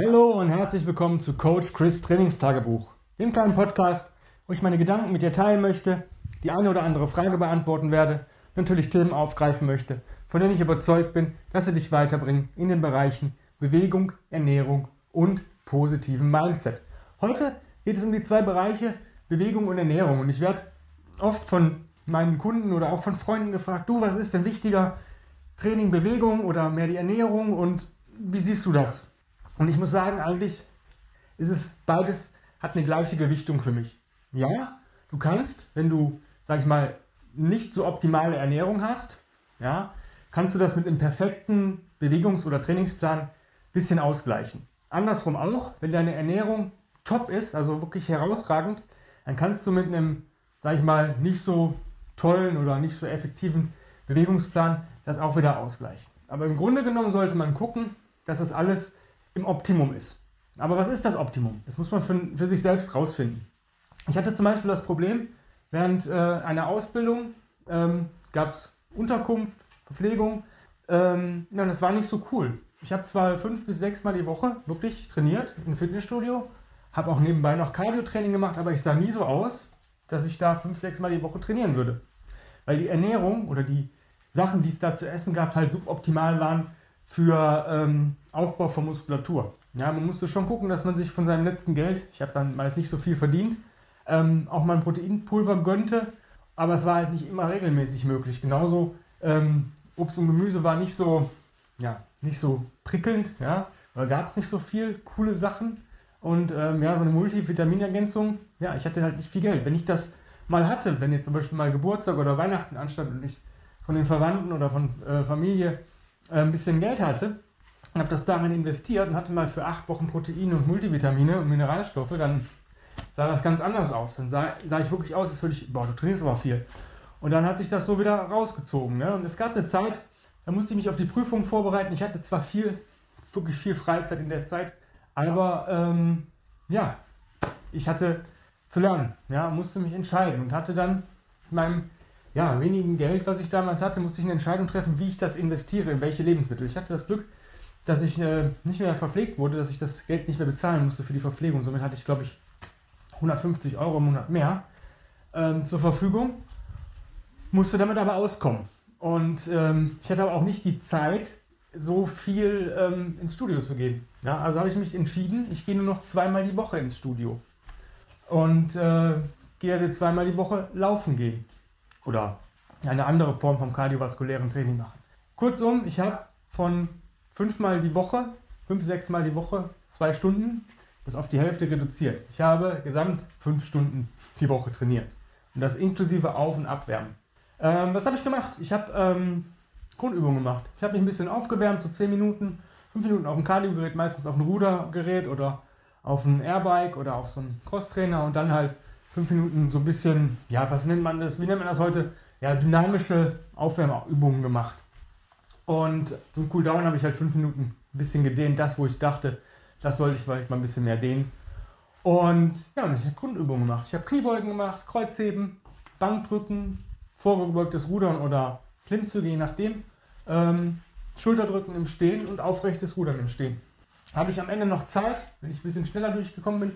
Hallo und herzlich willkommen zu Coach Chris Trainingstagebuch, dem kleinen Podcast, wo ich meine Gedanken mit dir teilen möchte, die eine oder andere Frage beantworten werde, natürlich Themen aufgreifen möchte, von denen ich überzeugt bin, dass sie dich weiterbringen in den Bereichen Bewegung, Ernährung und positiven Mindset. Heute geht es um die zwei Bereiche Bewegung und Ernährung und ich werde oft von meinen Kunden oder auch von Freunden gefragt, du, was ist denn wichtiger, Training, Bewegung oder mehr die Ernährung und wie siehst du das? Und ich muss sagen, eigentlich ist es beides, hat eine gleiche Gewichtung für mich. Ja, du kannst, wenn du, sag ich mal, nicht so optimale Ernährung hast, ja, kannst du das mit einem perfekten Bewegungs- oder Trainingsplan bisschen ausgleichen. Andersrum auch, wenn deine Ernährung top ist, also wirklich herausragend, dann kannst du mit einem, sag ich mal, nicht so tollen oder nicht so effektiven Bewegungsplan das auch wieder ausgleichen. Aber im Grunde genommen sollte man gucken, dass das alles im Optimum ist. Aber was ist das Optimum? Das muss man für, für sich selbst rausfinden. Ich hatte zum Beispiel das Problem, während äh, einer Ausbildung ähm, gab es Unterkunft, Verpflegung. Ähm, ja, das war nicht so cool. Ich habe zwar fünf bis sechs Mal die Woche wirklich trainiert im Fitnessstudio, habe auch nebenbei noch Cardio-Training gemacht, aber ich sah nie so aus, dass ich da fünf, sechs Mal die Woche trainieren würde. Weil die Ernährung oder die Sachen, die es da zu essen gab, halt suboptimal waren für ähm, Aufbau von Muskulatur. Ja, man musste schon gucken, dass man sich von seinem letzten Geld, ich habe dann meist nicht so viel verdient, ähm, auch mal ein Proteinpulver gönnte, aber es war halt nicht immer regelmäßig möglich. Genauso ähm, Obst und Gemüse war nicht so, ja, nicht so prickelnd, ja, da gab es nicht so viel coole Sachen und ähm, ja, so eine Multivitaminergänzung, ja, ich hatte halt nicht viel Geld. Wenn ich das mal hatte, wenn jetzt zum Beispiel mal Geburtstag oder Weihnachten anstand und ich von den Verwandten oder von äh, Familie ein bisschen Geld hatte und habe das darin investiert und hatte mal für acht Wochen Proteine und Multivitamine und Mineralstoffe, dann sah das ganz anders aus. Dann sah, sah ich wirklich aus, als würde ich, boah, du trainierst aber viel. Und dann hat sich das so wieder rausgezogen. Ne? Und es gab eine Zeit, da musste ich mich auf die Prüfung vorbereiten. Ich hatte zwar viel, wirklich viel Freizeit in der Zeit, aber ähm, ja, ich hatte zu lernen, ja, musste mich entscheiden und hatte dann meinem ja, wenigen Geld, was ich damals hatte, musste ich eine Entscheidung treffen, wie ich das investiere, in welche Lebensmittel. Ich hatte das Glück, dass ich äh, nicht mehr verpflegt wurde, dass ich das Geld nicht mehr bezahlen musste für die Verpflegung. Somit hatte ich, glaube ich, 150 Euro im Monat mehr ähm, zur Verfügung, musste damit aber auskommen. Und ähm, ich hatte aber auch nicht die Zeit, so viel ähm, ins Studio zu gehen. Ja, also habe ich mich entschieden, ich gehe nur noch zweimal die Woche ins Studio. Und äh, gehe zweimal die Woche laufen gehen oder eine andere Form vom kardiovaskulären Training machen. Kurzum, ich habe von fünfmal die Woche, fünf, sechs Mal die Woche, zwei Stunden, das auf die Hälfte reduziert. Ich habe gesamt fünf Stunden die Woche trainiert. Und das inklusive Auf- und Abwärmen. Ähm, was habe ich gemacht? Ich habe ähm, Grundübungen gemacht. Ich habe mich ein bisschen aufgewärmt, so zehn Minuten, fünf Minuten auf dem Kardiogerät, meistens auf ein Rudergerät oder auf ein Airbike oder auf so einen Crosstrainer und dann halt fünf Minuten so ein bisschen, ja, was nennt man das? Wie nennt man das heute? Ja, dynamische Aufwärmübungen gemacht. Und zum Cooldown habe ich halt fünf Minuten ein bisschen gedehnt, das, wo ich dachte, das sollte ich vielleicht mal ein bisschen mehr dehnen. Und ja, und ich habe Grundübungen gemacht. Ich habe Kniebeugen gemacht, Kreuzheben, Bankdrücken, vorgebeugtes Rudern oder Klimmzüge, je nachdem. Ähm, Schulterdrücken im Stehen und aufrechtes Rudern im Stehen. Hatte ich am Ende noch Zeit, wenn ich ein bisschen schneller durchgekommen bin,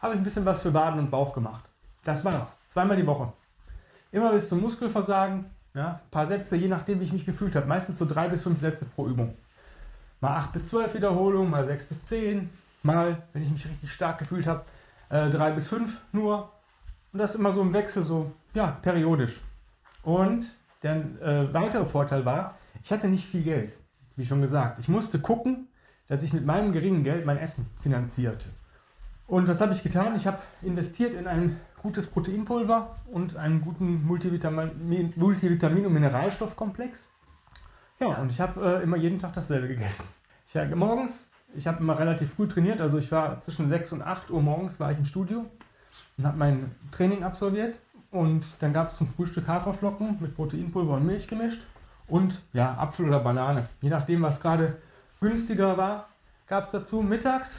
habe ich ein bisschen was für Waden und Bauch gemacht. Das war's. Zweimal die Woche. Immer bis zum Muskelversagen. Ja, ein paar Sätze, je nachdem, wie ich mich gefühlt habe. Meistens so drei bis fünf Sätze pro Übung. Mal acht bis zwölf Wiederholungen, mal sechs bis zehn. Mal, wenn ich mich richtig stark gefühlt habe, äh, drei bis fünf nur. Und das immer so im Wechsel, so, ja, periodisch. Und der äh, weitere Vorteil war, ich hatte nicht viel Geld, wie schon gesagt. Ich musste gucken, dass ich mit meinem geringen Geld mein Essen finanzierte. Und was habe ich getan? Ich habe investiert in ein gutes Proteinpulver und einen guten Multivitamin, Multivitamin und Mineralstoffkomplex. Ja, und ich habe äh, immer jeden Tag dasselbe gegessen. Ich habe morgens, ich habe immer relativ früh trainiert, also ich war zwischen 6 und 8 Uhr morgens war ich im Studio und habe mein Training absolviert. Und dann gab es zum Frühstück Haferflocken mit Proteinpulver und Milch gemischt und ja, Apfel oder Banane. Je nachdem, was gerade günstiger war, gab es dazu. Mittags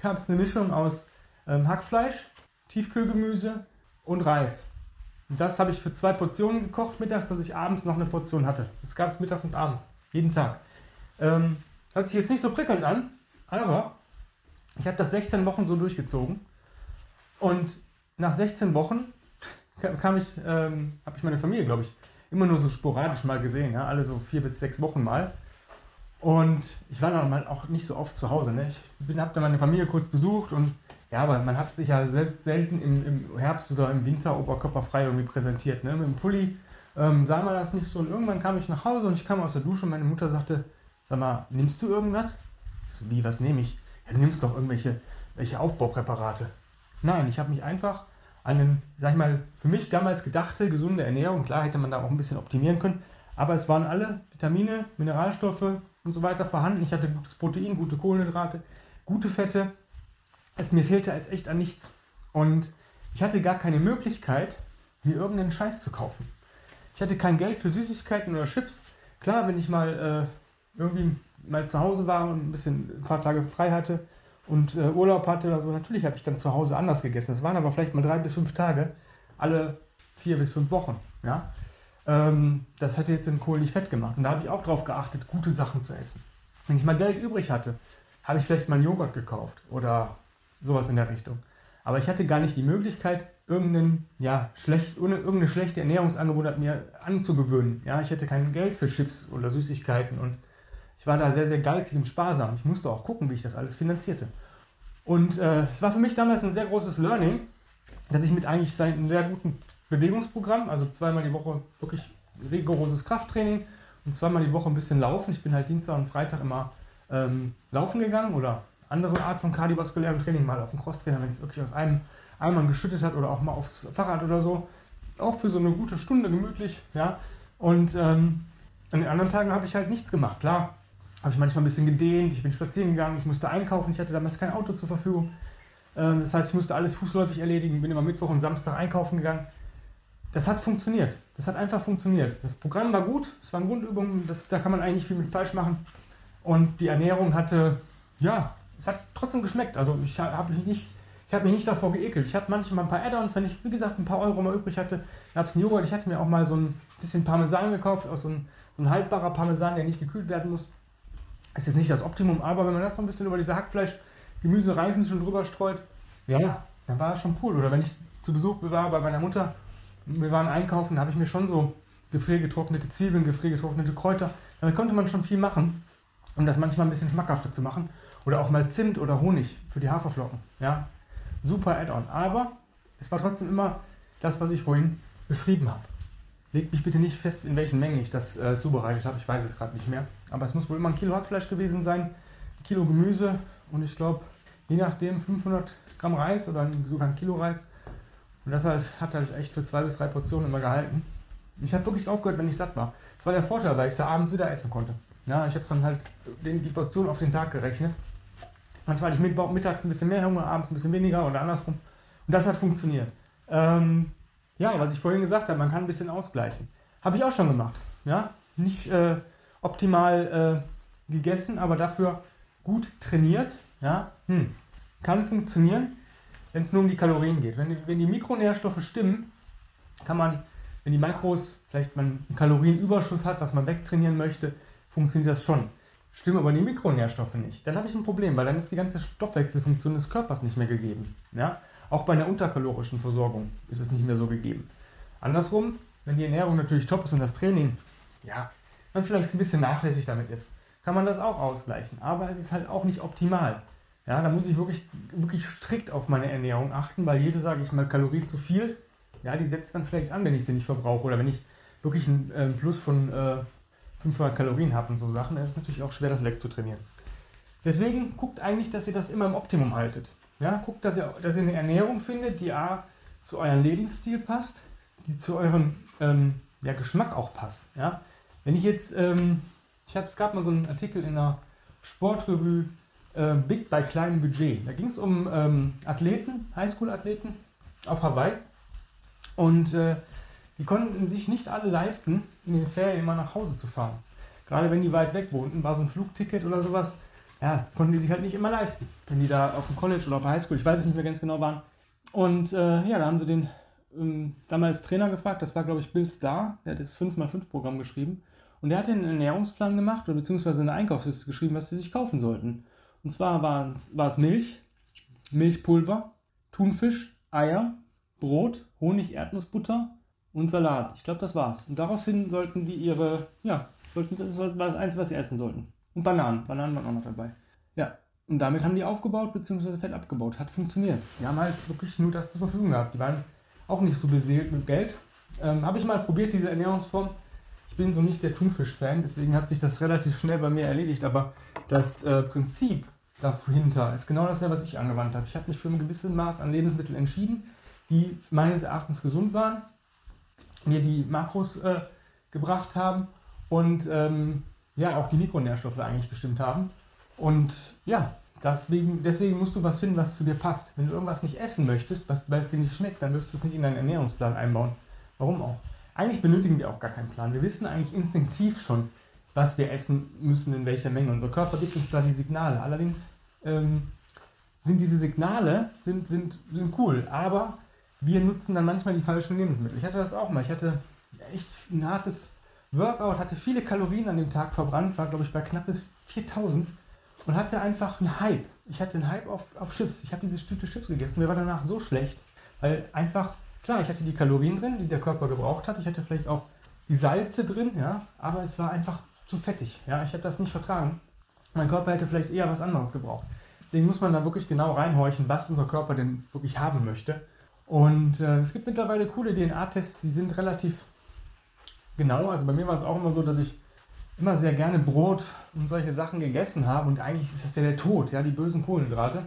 gab es eine Mischung aus ähm, Hackfleisch, Tiefkühlgemüse und Reis. Und das habe ich für zwei Portionen gekocht mittags, dass ich abends noch eine Portion hatte. Das gab es mittags und abends, jeden Tag. Ähm, hört sich jetzt nicht so prickelnd an, aber Ich habe das 16 Wochen so durchgezogen. Und nach 16 Wochen kam ich, ähm, habe ich meine Familie, glaube ich, immer nur so sporadisch mal gesehen, ja, alle so vier bis sechs Wochen mal. Und ich war dann auch nicht so oft zu Hause. Ne? Ich habe dann meine Familie kurz besucht und ja, aber man hat sich ja selbst selten im, im Herbst oder im Winter oberkörperfrei irgendwie präsentiert. Ne? Mit dem Pulli ähm, sah man das nicht so. Und irgendwann kam ich nach Hause und ich kam aus der Dusche und meine Mutter sagte, sag mal, nimmst du irgendwas? Ich so, wie, was nehme ich? Ja, du nimmst doch irgendwelche welche Aufbaupräparate. Nein, ich habe mich einfach an einen, sag ich mal, für mich damals gedachte gesunde Ernährung, klar hätte man da auch ein bisschen optimieren können, aber es waren alle Vitamine, Mineralstoffe und so weiter vorhanden. Ich hatte gutes Protein, gute Kohlenhydrate, gute Fette. Es mir fehlte es echt an nichts. Und ich hatte gar keine Möglichkeit, mir irgendeinen Scheiß zu kaufen. Ich hatte kein Geld für Süßigkeiten oder Chips. Klar, wenn ich mal äh, irgendwie mal zu Hause war und ein bisschen ein paar Tage frei hatte und äh, Urlaub hatte oder so, natürlich habe ich dann zu Hause anders gegessen. Das waren aber vielleicht mal drei bis fünf Tage, alle vier bis fünf Wochen. Ja? Ähm, das hätte jetzt den Kohl nicht fett gemacht. Und da habe ich auch darauf geachtet, gute Sachen zu essen. Wenn ich mal Geld übrig hatte, habe ich vielleicht mal einen Joghurt gekauft oder sowas in der Richtung. Aber ich hatte gar nicht die Möglichkeit, irgendein, ja, schlecht, irgendeine schlechte Ernährungsangebot mir anzugewöhnen. Ja, ich hätte kein Geld für Chips oder Süßigkeiten und ich war da sehr, sehr geizig und sparsam. Ich musste auch gucken, wie ich das alles finanzierte. Und äh, es war für mich damals ein sehr großes Learning, dass ich mit eigentlich einem sehr guten Bewegungsprogramm, also zweimal die Woche wirklich rigoroses Krafttraining und zweimal die Woche ein bisschen laufen. Ich bin halt Dienstag und Freitag immer ähm, laufen gegangen oder andere Art von kardiovaskulärem Training, mal auf dem Crosstrainer, wenn es wirklich aus einem Eimer geschüttet hat oder auch mal aufs Fahrrad oder so. Auch für so eine gute Stunde gemütlich, ja. Und ähm, an den anderen Tagen habe ich halt nichts gemacht. Klar, habe ich manchmal ein bisschen gedehnt, ich bin spazieren gegangen, ich musste einkaufen, ich hatte damals kein Auto zur Verfügung. Ähm, das heißt, ich musste alles fußläufig erledigen, bin immer Mittwoch und Samstag einkaufen gegangen. Das hat funktioniert. Das hat einfach funktioniert. Das Programm war gut, es waren Grundübungen, das, da kann man eigentlich viel mit falsch machen. Und die Ernährung hatte, ja, es hat trotzdem geschmeckt. Also ich habe mich nicht, ich habe mich nicht davor geekelt. Ich hatte manchmal ein paar Add-ons, wenn ich, wie gesagt, ein paar Euro mal übrig hatte, gab es einen Joghurt. Ich hatte mir auch mal so ein bisschen Parmesan gekauft, aus so ein, so ein haltbarer Parmesan, der nicht gekühlt werden muss. Ist jetzt nicht das Optimum, aber wenn man das so ein bisschen über diese Hackfleisch, Gemüse, Reis ein bisschen drüber streut, ja, dann war es schon cool. Oder wenn ich zu Besuch war bei meiner Mutter, wir waren einkaufen, da habe ich mir schon so gefriergetrocknete Zwiebeln, gefriergetrocknete Kräuter. Damit konnte man schon viel machen, um das manchmal ein bisschen schmackhafter zu machen. Oder auch mal Zimt oder Honig für die Haferflocken. Ja, super Add-on. Aber es war trotzdem immer das, was ich vorhin beschrieben habe. Legt mich bitte nicht fest, in welchen Mengen ich das äh, zubereitet habe. Ich weiß es gerade nicht mehr. Aber es muss wohl immer ein Kilo Hackfleisch gewesen sein, ein Kilo Gemüse und ich glaube, je nachdem 500 Gramm Reis oder sogar ein Kilo Reis. Und das halt, hat halt echt für zwei bis drei Portionen immer gehalten. Ich habe wirklich aufgehört, wenn ich satt war. Das war der Vorteil, weil ich es abends wieder essen konnte. Ja, ich habe dann halt den, die Portion auf den Tag gerechnet. Manchmal hatte ich mittags ein bisschen mehr Hunger, abends ein bisschen weniger oder andersrum. Und das hat funktioniert. Ähm, ja, was ich vorhin gesagt habe, man kann ein bisschen ausgleichen. Habe ich auch schon gemacht. Ja, nicht äh, optimal äh, gegessen, aber dafür gut trainiert. Ja, hm. kann funktionieren, wenn es nur um die Kalorien geht. Wenn, wenn die Mikronährstoffe stimmen, kann man, wenn die Makros vielleicht man einen Kalorienüberschuss hat, was man wegtrainieren möchte, funktioniert das schon. Stimmen aber die Mikronährstoffe nicht. Dann habe ich ein Problem, weil dann ist die ganze Stoffwechselfunktion des Körpers nicht mehr gegeben. Ja? Auch bei einer unterkalorischen Versorgung ist es nicht mehr so gegeben. Andersrum, wenn die Ernährung natürlich top ist und das Training, ja, man vielleicht ein bisschen nachlässig damit ist, kann man das auch ausgleichen. Aber es ist halt auch nicht optimal. Ja, da muss ich wirklich, wirklich strikt auf meine Ernährung achten, weil jede, sage ich mal, Kalorie zu viel, ja, die setzt dann vielleicht an, wenn ich sie nicht verbrauche oder wenn ich wirklich einen äh, Plus von äh, 500 Kalorien habt und so Sachen, dann ist es natürlich auch schwer, das wegzutrainieren. Deswegen guckt eigentlich, dass ihr das immer im Optimum haltet. Ja, guckt, dass ihr, dass ihr eine Ernährung findet, die A zu eurem Lebensstil passt, die zu eurem ähm, ja, Geschmack auch passt. Ja? Wenn ich jetzt, ähm, ich hab, es gab mal so einen Artikel in der Sportrevue äh, Big bei kleinem Budget. Da ging es um ähm, Athleten, Highschool-Athleten auf Hawaii. Und äh, die konnten sich nicht alle leisten, in den Ferien immer nach Hause zu fahren. Gerade wenn die weit weg wohnten, war so ein Flugticket oder sowas, ja, konnten die sich halt nicht immer leisten. Wenn die da auf dem College oder auf der Highschool, ich weiß es nicht mehr ganz genau, waren. Und äh, ja, da haben sie den ähm, damals Trainer gefragt, das war glaube ich Bill Starr, der hat das 5x5-Programm geschrieben. Und der hat einen Ernährungsplan gemacht oder beziehungsweise eine Einkaufsliste geschrieben, was sie sich kaufen sollten. Und zwar war es Milch, Milchpulver, Thunfisch, Eier, Brot, Honig, Erdnussbutter und Salat. Ich glaube, das war's. Und daraufhin sollten die ihre, ja, sollten, das war das Einzige, was sie essen sollten. Und Bananen. Bananen waren auch noch dabei. Ja. Und damit haben die aufgebaut bzw. Fett abgebaut. Hat funktioniert. Die haben halt wirklich nur das zur Verfügung gehabt. Die waren auch nicht so beseelt mit Geld. Ähm, Habe ich mal probiert, diese Ernährungsform. Ich bin so nicht der Thunfisch-Fan, deswegen hat sich das relativ schnell bei mir erledigt. Aber das äh, Prinzip dahinter ist genau dasselbe, was ich angewandt habe. Ich habe mich für ein gewisses Maß an Lebensmitteln entschieden, die meines Erachtens gesund waren, mir die Makros äh, gebracht haben und ähm, ja, auch die Mikronährstoffe eigentlich bestimmt haben. Und ja, deswegen, deswegen musst du was finden, was zu dir passt. Wenn du irgendwas nicht essen möchtest, was, weil es dir nicht schmeckt, dann wirst du es nicht in deinen Ernährungsplan einbauen. Warum auch? Eigentlich benötigen wir auch gar keinen Plan. Wir wissen eigentlich instinktiv schon, was wir essen müssen, in welcher Menge. Unser Körper gibt uns da die Signale. Allerdings ähm, sind diese Signale sind, sind, sind cool, aber wir nutzen dann manchmal die falschen Lebensmittel. Ich hatte das auch mal. Ich hatte echt ein hartes Workout, hatte viele Kalorien an dem Tag verbrannt, war glaube ich bei knapp bis 4000 und hatte einfach einen Hype. Ich hatte einen Hype auf, auf Chips. Ich habe diese Stüte Chips gegessen. Mir war danach so schlecht, weil einfach, klar, ich hatte die Kalorien drin, die der Körper gebraucht hat. Ich hatte vielleicht auch die Salze drin, ja, aber es war einfach zu fettig. Ja, ich habe das nicht vertragen. Mein Körper hätte vielleicht eher was anderes gebraucht. Deswegen muss man da wirklich genau reinhorchen, was unser Körper denn wirklich haben möchte. Und äh, es gibt mittlerweile coole DNA-Tests, die sind relativ genau. Also bei mir war es auch immer so, dass ich immer sehr gerne Brot und solche Sachen gegessen habe und eigentlich ist das ja der Tod, ja, die bösen Kohlenhydrate.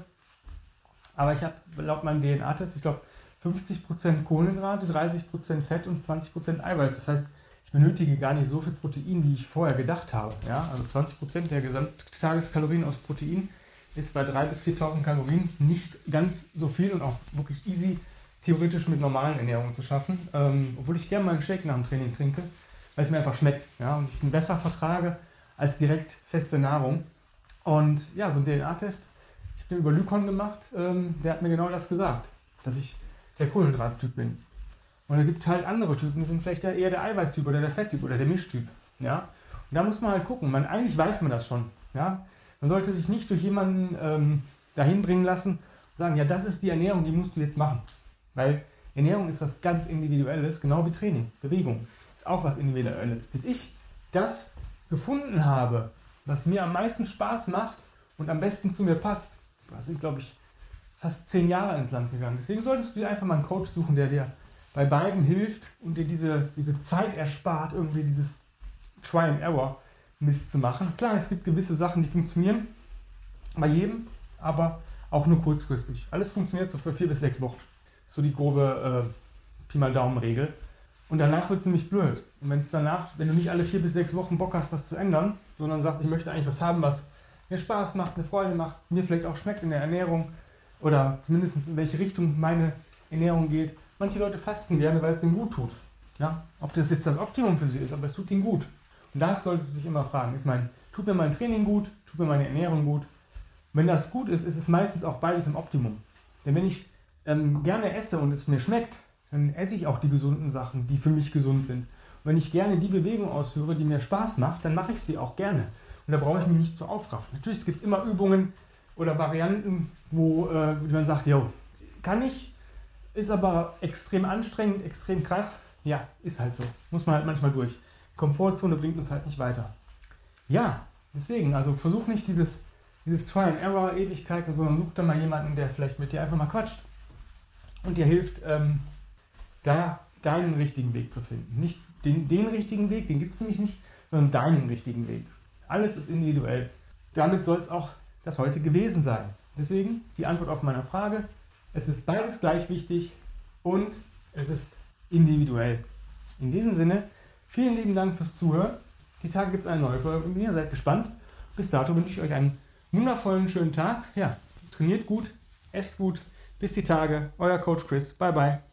Aber ich habe laut meinem DNA-Test, ich glaube, 50% Kohlenhydrate, 30% Fett und 20% Eiweiß. Das heißt, ich benötige gar nicht so viel Protein, wie ich vorher gedacht habe. Ja? Also 20% der Gesamttageskalorien aus Protein ist bei 3.000 bis 4.000 Kalorien nicht ganz so viel und auch wirklich easy theoretisch mit normalen Ernährungen zu schaffen. Ähm, obwohl ich gerne mal einen Shake nach dem Training trinke weil es mir einfach schmeckt. Ja? Und ich ihn besser vertrage als direkt feste Nahrung. Und ja, so ein DNA-Test, ich bin über Lykon gemacht, ähm, der hat mir genau das gesagt, dass ich der Kohlenhydrattyp bin. Und es gibt halt andere Typen, die sind vielleicht eher der Eiweißtyp oder der Fetttyp oder der Mischtyp. Ja? Und da muss man halt gucken. Man, eigentlich weiß man das schon. Ja? Man sollte sich nicht durch jemanden ähm, dahin bringen lassen und sagen, ja, das ist die Ernährung, die musst du jetzt machen. Weil Ernährung ist was ganz Individuelles, genau wie Training, Bewegung ist auch was Individuelles. Bis ich das gefunden habe, was mir am meisten Spaß macht und am besten zu mir passt, da sind, glaube ich, fast zehn Jahre ins Land gegangen. Deswegen solltest du dir einfach mal einen Coach suchen, der dir bei beiden hilft und dir diese, diese Zeit erspart, irgendwie dieses Try and Error Mist zu machen. Klar, es gibt gewisse Sachen, die funktionieren bei jedem, aber auch nur kurzfristig. Alles funktioniert so für vier bis sechs Wochen. So die grobe äh, Pi mal Daumen Regel. Und danach wird es nämlich blöd. Und wenn es danach, wenn du nicht alle vier bis sechs Wochen Bock hast, was zu ändern, sondern sagst, ich möchte eigentlich was haben, was mir Spaß macht, mir Freude macht, mir vielleicht auch schmeckt in der Ernährung oder zumindest in welche Richtung meine Ernährung geht. Manche Leute fasten gerne, weil es ihnen gut tut. Ja? Ob das jetzt das Optimum für sie ist, aber es tut ihnen gut. Und das solltest du dich immer fragen. Ist mein, tut mir mein Training gut? Tut mir meine Ernährung gut? wenn das gut ist, ist es meistens auch beides im Optimum. Denn wenn ich ähm, gerne esse und es mir schmeckt, dann esse ich auch die gesunden Sachen, die für mich gesund sind. Und wenn ich gerne die Bewegung ausführe, die mir Spaß macht, dann mache ich sie auch gerne. Und da brauche ich mich nicht zu aufraffen. Natürlich, es gibt immer Übungen oder Varianten, wo äh, man sagt, jo, kann ich, ist aber extrem anstrengend, extrem krass. Ja, ist halt so. Muss man halt manchmal durch. Komfortzone bringt uns halt nicht weiter. Ja, deswegen, also versuch nicht dieses, dieses Try and Error Ewigkeiten, sondern such da mal jemanden, der vielleicht mit dir einfach mal quatscht und dir hilft, ähm, da deinen richtigen Weg zu finden. Nicht den, den richtigen Weg, den gibt es nämlich nicht, sondern deinen richtigen Weg. Alles ist individuell. Damit soll es auch das heute gewesen sein. Deswegen die Antwort auf meine Frage. Es ist beides gleich wichtig und es ist individuell. In diesem Sinne, vielen lieben Dank fürs Zuhören. Die Tage gibt es eine neue Folge und ihr seid gespannt. Bis dato wünsche ich euch einen wundervollen, schönen Tag. Ja, trainiert gut, esst gut. Bis die Tage. Euer Coach Chris. Bye, bye.